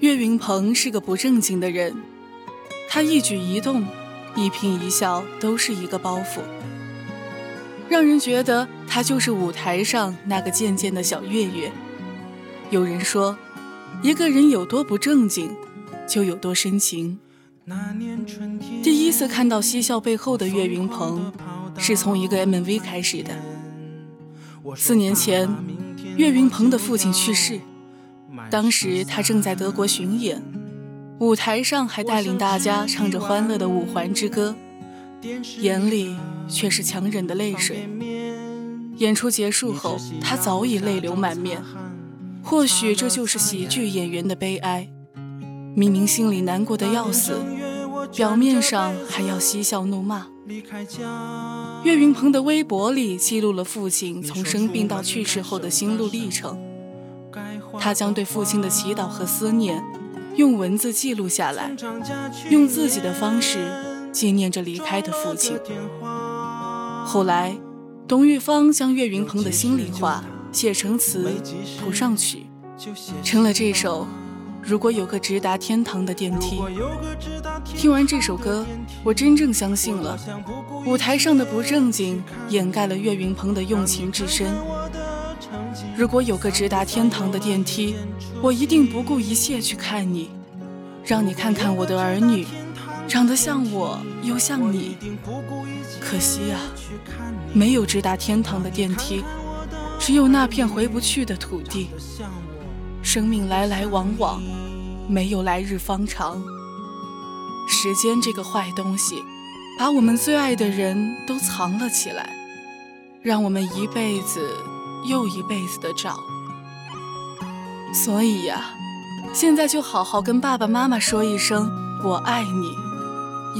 岳云鹏是个不正经的人，他一举一动。一颦一笑都是一个包袱，让人觉得他就是舞台上那个贱贱的小岳岳。有人说，一个人有多不正经，就有多深情。第一次看到嬉笑背后的岳云鹏，是从一个 MV 开始的。四年前，岳云鹏的父亲去世，当时他正在德国巡演。舞台上还带领大家唱着欢乐的《五环之歌》，眼里却是强忍的泪水。演出结束后，他早已泪流满面。或许这就是喜剧演员的悲哀：明明心里难过的要死，表面上还要嬉笑怒骂。岳云鹏的微博里记录了父亲从生病到去世后的心路历程，他将对父亲的祈祷和思念。用文字记录下来，用自己的方式纪念着离开的父亲。后来，董玉芳将岳云鹏的心里话写成词，谱上曲，成了这首《如果有个直达天堂的电梯》。听完这首歌，我真正相信了，舞台上的不正经掩盖了岳云鹏的用情至深。如果有个直达天堂的电梯，我一定不顾一切去看你，让你看看我的儿女，长得像我又像你。可惜啊，没有直达天堂的电梯，只有那片回不去的土地。生命来来往往，没有来日方长。时间这个坏东西，把我们最爱的人都藏了起来，让我们一辈子。又一辈子的找，所以呀，现在就好好跟爸爸妈妈说一声“我爱你”，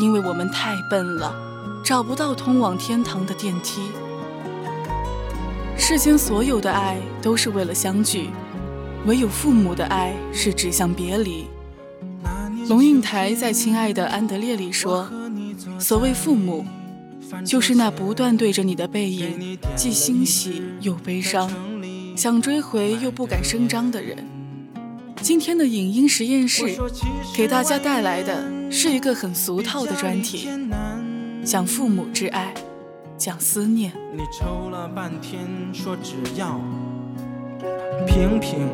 因为我们太笨了，找不到通往天堂的电梯。世间所有的爱都是为了相聚，唯有父母的爱是指向别离。龙应台在《亲爱的安德烈》里说：“所谓父母。”就是那不断对着你的背影，既欣喜又悲伤，想追回又不敢声张的人。今天的影音实验室给大家带来的是一个很俗套的专题，讲父母之爱，讲思念。你抽了半天，说只要平平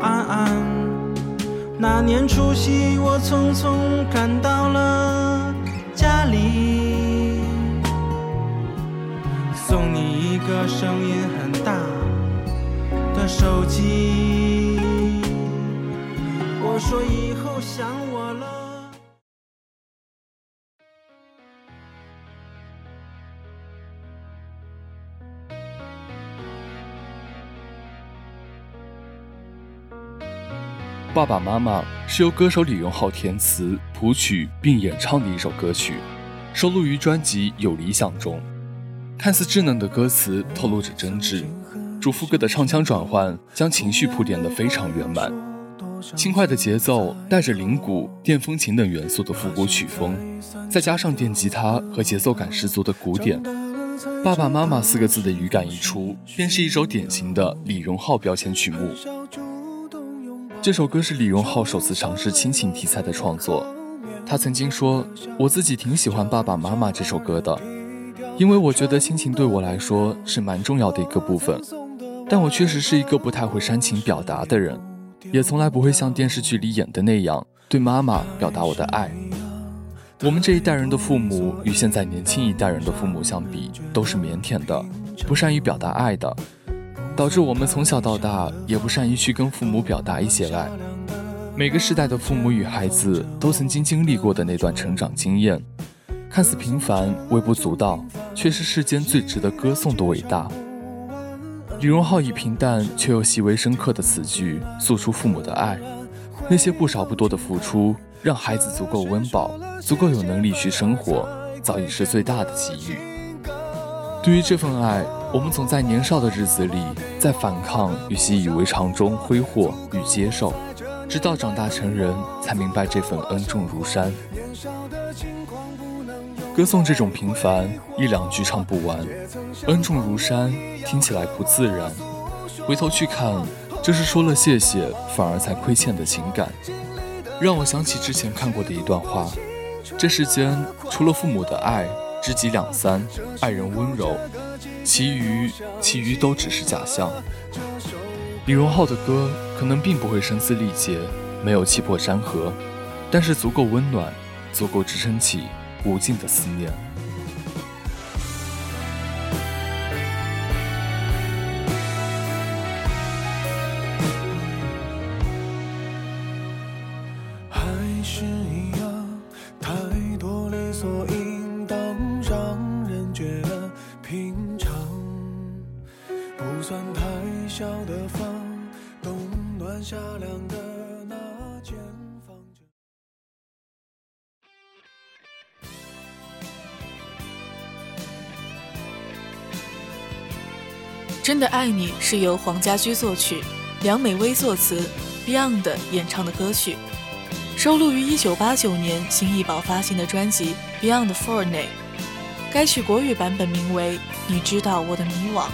安安。那年除夕，我匆匆赶到了家里。送你一个声音很大的手机。我说以后想我了。爸爸妈妈是由歌手李荣浩填词、谱曲并演唱的一首歌曲，收录于专辑《有理想》中。看似稚嫩的歌词透露着真挚，主副歌的唱腔转换将情绪铺垫得非常圆满，轻快的节奏带着铃鼓、电风琴等元素的复古曲风，再加上电吉他和节奏感十足的鼓点，“爸爸妈妈”四个字的语感一出，便是一首典型的李荣浩标签曲目。这首歌是李荣浩首次尝试亲情题材的创作，他曾经说：“我自己挺喜欢《爸爸妈妈》这首歌的。”因为我觉得亲情对我来说是蛮重要的一个部分。但我确实是一个不太会煽情表达的人，也从来不会像电视剧里演的那样对妈妈表达我的爱。我们这一代人的父母与现在年轻一代人的父母相比，都是腼腆的，不善于表达爱的，导致我们从小到大也不善于去跟父母表达一些爱。每个时代的父母与孩子都曾经经历过的那段成长经验，看似平凡、微不足道，却是世间最值得歌颂的伟大。李荣浩以平淡却又细微深刻的词句诉出父母的爱，那些不少不多的付出，让孩子足够温饱，足够有能力去生活，早已是最大的给予。对于这份爱，我们总在年少的日子里，在反抗与习以为常中挥霍与接受，直到长大成人，才明白这份恩重如山。歌颂这种平凡，一两句唱不完。恩重如山，听起来不自然。回头去看，这是说了谢谢，反而才亏欠的情感，让我想起之前看过的一段话：这世间除了父母的爱，知己两三，爱人温柔，其余其余都只是假象。李荣浩的歌可能并不会声嘶力竭，没有气魄山河，但是足够温暖，足够支撑起。无尽的思念。还是一样，太多理所应当，让人觉得平常。不算太小的房，冬暖夏凉的真的爱你是由黄家驹作曲，梁美薇作词，Beyond 演唱的歌曲，收录于1989年新艺宝发行的专辑《Beyond For》内。该曲国语版本名为《你知道我的迷惘》。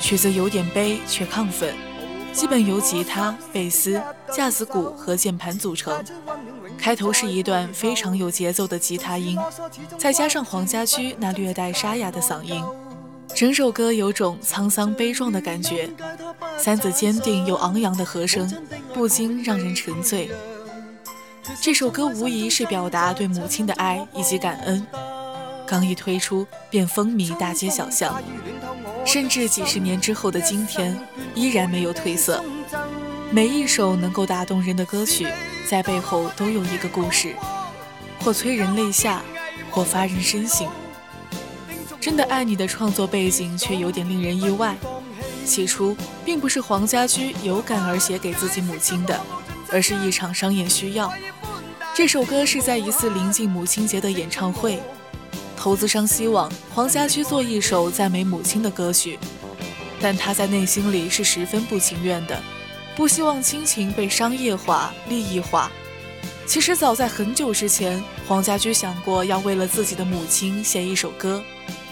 曲子有点悲却亢奋，基本由吉他、贝斯、架子鼓和键盘组成。开头是一段非常有节奏的吉他音，再加上黄家驹那略带沙哑的嗓音。整首歌有种沧桑悲壮的感觉，三子坚定又昂扬的和声，不禁让人沉醉。这首歌无疑是表达对母亲的爱以及感恩，刚一推出便风靡大街小巷，甚至几十年之后的今天依然没有褪色。每一首能够打动人的歌曲，在背后都有一个故事，或催人泪下，或发人深省。真的爱你的创作背景却有点令人意外。起初，并不是黄家驹有感而写给自己母亲的，而是一场商业需要。这首歌是在一次临近母亲节的演唱会，投资商希望黄家驹做一首赞美母亲的歌曲，但他在内心里是十分不情愿的，不希望亲情被商业化、利益化。其实早在很久之前，黄家驹想过要为了自己的母亲写一首歌。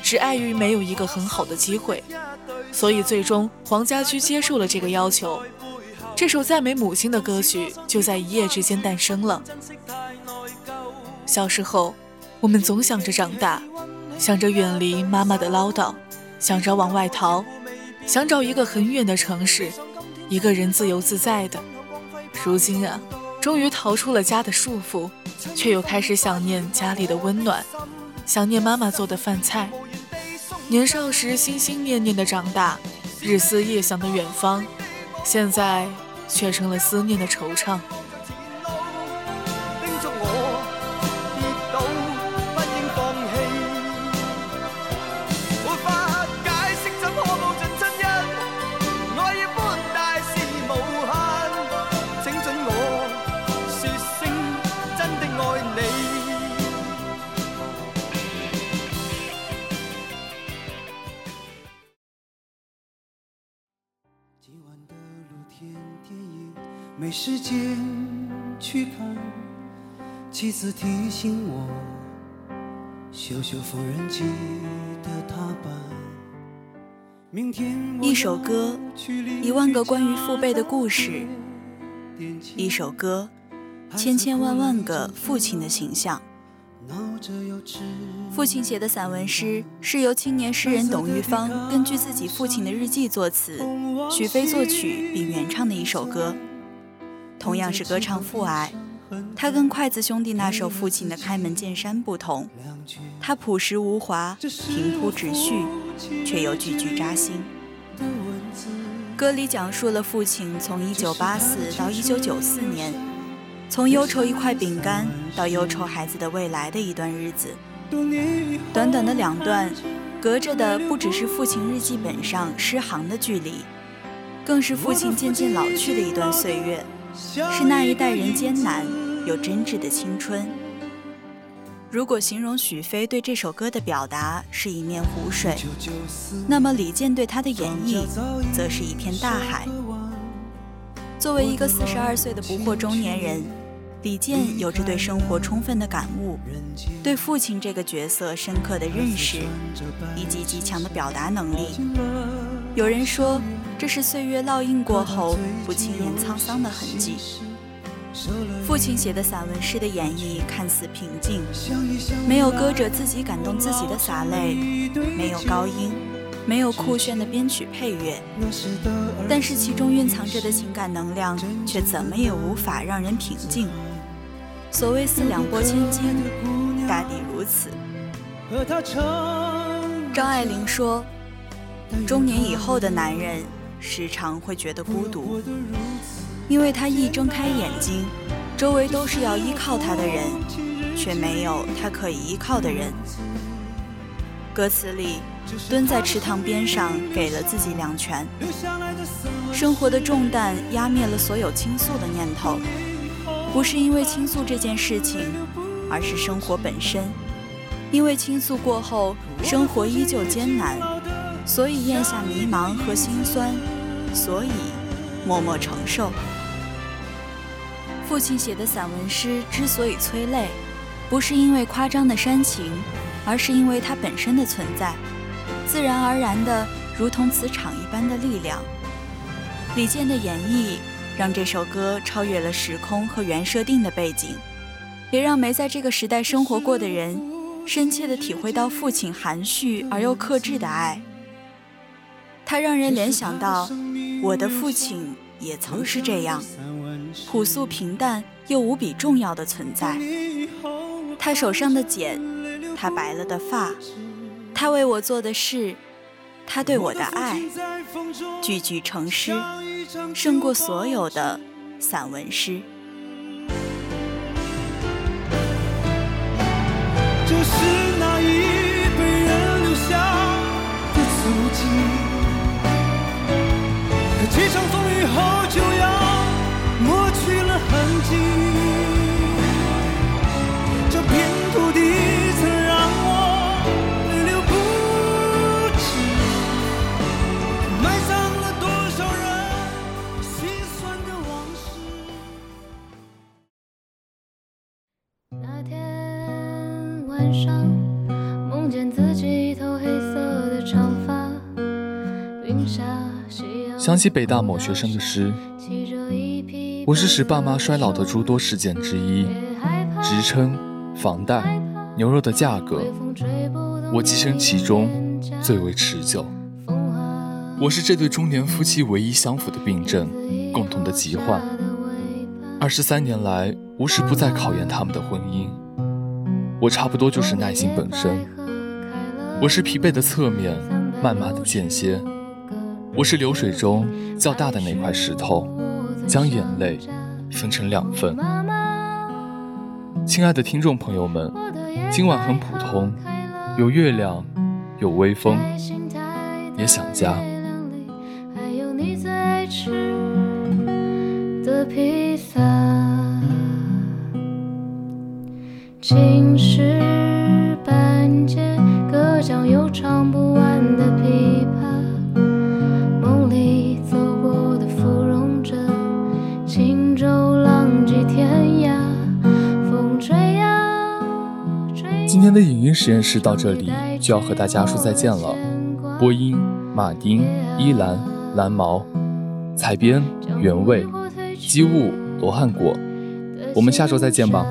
只碍于没有一个很好的机会，所以最终黄家驹接受了这个要求。这首赞美母亲的歌曲就在一夜之间诞生了。小时候，我们总想着长大，想着远离妈妈的唠叨，想着往外逃，想找一个很远的城市，一个人自由自在的。如今啊，终于逃出了家的束缚，却又开始想念家里的温暖，想念妈妈做的饭菜。年少时心心念念的长大，日思夜想的远方，现在却成了思念的惆怅。没时间去看，妻子提醒我，修修缝纫机的踏板。明天一首歌，一万个关于父辈的故事；一首歌，千千万万个父亲的形象。父亲写的散文诗是由青年诗人董玉芳根据自己父亲的日记作词，许飞作曲并原唱的一首歌。同样是歌唱父爱，他跟筷子兄弟那首父亲的开门见山不同，他朴实无华，平铺直叙，却又句句扎心。歌里讲述了父亲从1984到1994年，从忧愁一块饼干到忧愁孩子的未来的一段日子。短短的两段，隔着的不只是父亲日记本上诗行的距离，更是父亲渐渐老去的一段岁月，是那一代人艰难又真挚的青春。如果形容许飞对这首歌的表达是一面湖水，那么李健对他的演绎则是一片大海。作为一个四十二岁的不惑中年人，李健有着对生活充分的感悟，对父亲这个角色深刻的认识，以及极强的表达能力。有人说，这是岁月烙印过后不轻言沧桑的痕迹。父亲写的散文诗的演绎看似平静，没有歌者自己感动自己的洒泪，没有高音，没有酷炫的编曲配乐，但是其中蕴藏着的情感能量却怎么也无法让人平静。所谓四两拨千斤，大抵如此。张爱玲说：“中年以后的男人，时常会觉得孤独。”因为他一睁开眼睛，周围都是要依靠他的人，却没有他可以依靠的人。歌词里，蹲在池塘边上，给了自己两拳。生活的重担压灭了所有倾诉的念头，不是因为倾诉这件事情，而是生活本身。因为倾诉过后，生活依旧艰难，所以咽下迷茫和心酸，所以默默承受。父亲写的散文诗之所以催泪，不是因为夸张的煽情，而是因为它本身的存在，自然而然的如同磁场一般的力量。李健的演绎让这首歌超越了时空和原设定的背景，也让没在这个时代生活过的人深切地体会到父亲含蓄而又克制的爱。它让人联想到我的父亲也曾是这样。朴素平淡又无比重要的存在。他手上的茧，他白了的发，他为我做的事，他对我的爱，句句成诗，胜过所有的散文诗。像风雨后就要。抹去了痕迹，想起北大某学生的诗。我是使爸妈衰老的诸多事件之一，职称、房贷、牛肉的价格，我寄生其中，最为持久。我是这对中年夫妻唯一相符的病症，共同的疾患。二十三年来，无时不在考验他们的婚姻。我差不多就是耐心本身。我是疲惫的侧面，谩骂的间歇。我是流水中较大的那块石头。将眼泪分成两份。亲爱的听众朋友们，今晚很普通，有月亮，有微风，也想家。还有你最爱吃的披萨。青石今天的影音实验室到这里就要和大家说再见了。播音：马丁、依兰、蓝毛，采编：原味、机务、罗汉果。我们下周再见吧。